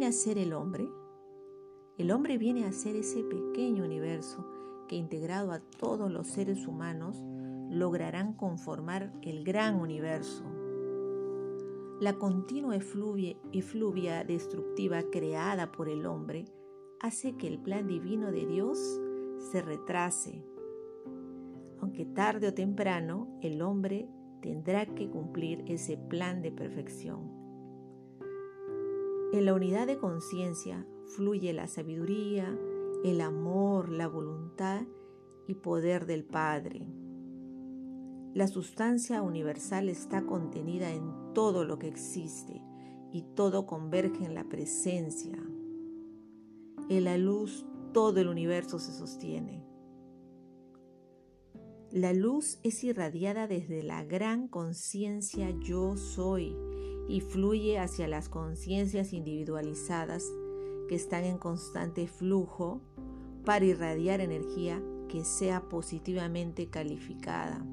viene a ser el hombre? El hombre viene a ser ese pequeño universo que integrado a todos los seres humanos lograrán conformar el gran universo. La continua efluvia destructiva creada por el hombre hace que el plan divino de Dios se retrase. Aunque tarde o temprano el hombre tendrá que cumplir ese plan de perfección. En la unidad de conciencia fluye la sabiduría, el amor, la voluntad y poder del Padre. La sustancia universal está contenida en todo lo que existe y todo converge en la presencia. En la luz todo el universo se sostiene. La luz es irradiada desde la gran conciencia yo soy y fluye hacia las conciencias individualizadas que están en constante flujo para irradiar energía que sea positivamente calificada.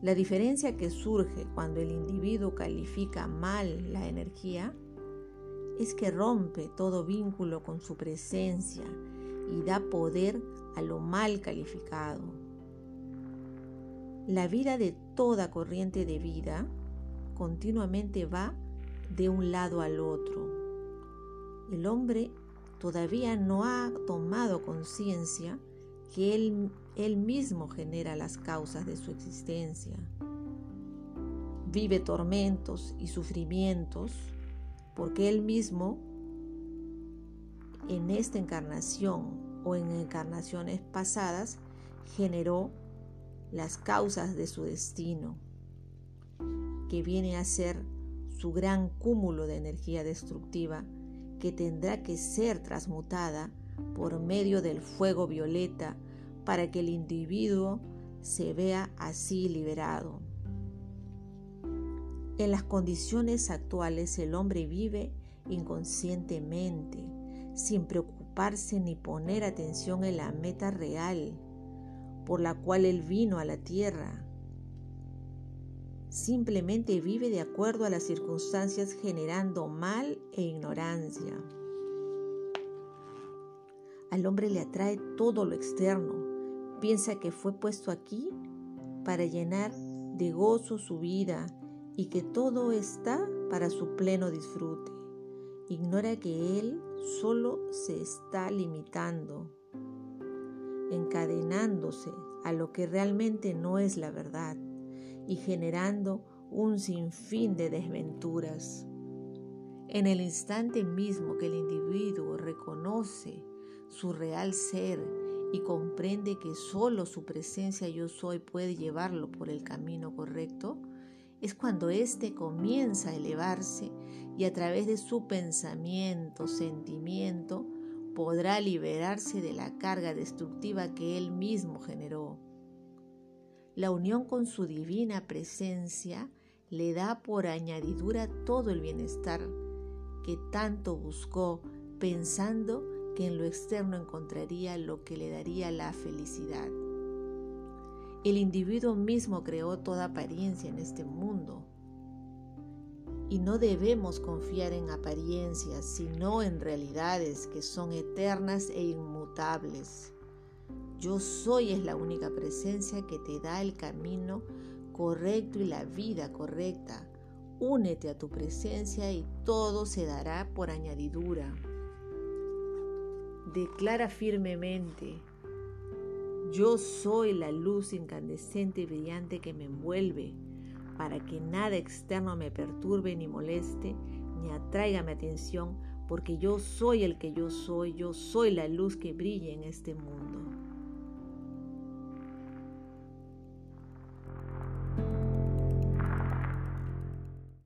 La diferencia que surge cuando el individuo califica mal la energía es que rompe todo vínculo con su presencia y da poder a lo mal calificado. La vida de toda corriente de vida continuamente va de un lado al otro. El hombre todavía no ha tomado conciencia que él, él mismo genera las causas de su existencia. Vive tormentos y sufrimientos porque él mismo en esta encarnación o en encarnaciones pasadas generó las causas de su destino, que viene a ser su gran cúmulo de energía destructiva que tendrá que ser transmutada por medio del fuego violeta para que el individuo se vea así liberado. En las condiciones actuales el hombre vive inconscientemente, sin preocuparse ni poner atención en la meta real por la cual él vino a la tierra. Simplemente vive de acuerdo a las circunstancias generando mal e ignorancia. Al hombre le atrae todo lo externo. Piensa que fue puesto aquí para llenar de gozo su vida y que todo está para su pleno disfrute. Ignora que él solo se está limitando, encadenándose a lo que realmente no es la verdad y generando un sinfín de desventuras. En el instante mismo que el individuo reconoce su real ser y comprende que solo su presencia yo soy puede llevarlo por el camino correcto, es cuando éste comienza a elevarse y a través de su pensamiento, sentimiento, podrá liberarse de la carga destructiva que él mismo generó. La unión con su divina presencia le da por añadidura todo el bienestar que tanto buscó pensando que en lo externo encontraría lo que le daría la felicidad. El individuo mismo creó toda apariencia en este mundo. Y no debemos confiar en apariencias, sino en realidades que son eternas e inmutables. Yo soy es la única presencia que te da el camino correcto y la vida correcta. Únete a tu presencia y todo se dará por añadidura. Declara firmemente, yo soy la luz incandescente y brillante que me envuelve, para que nada externo me perturbe ni moleste, ni atraiga mi atención, porque yo soy el que yo soy, yo soy la luz que brilla en este mundo.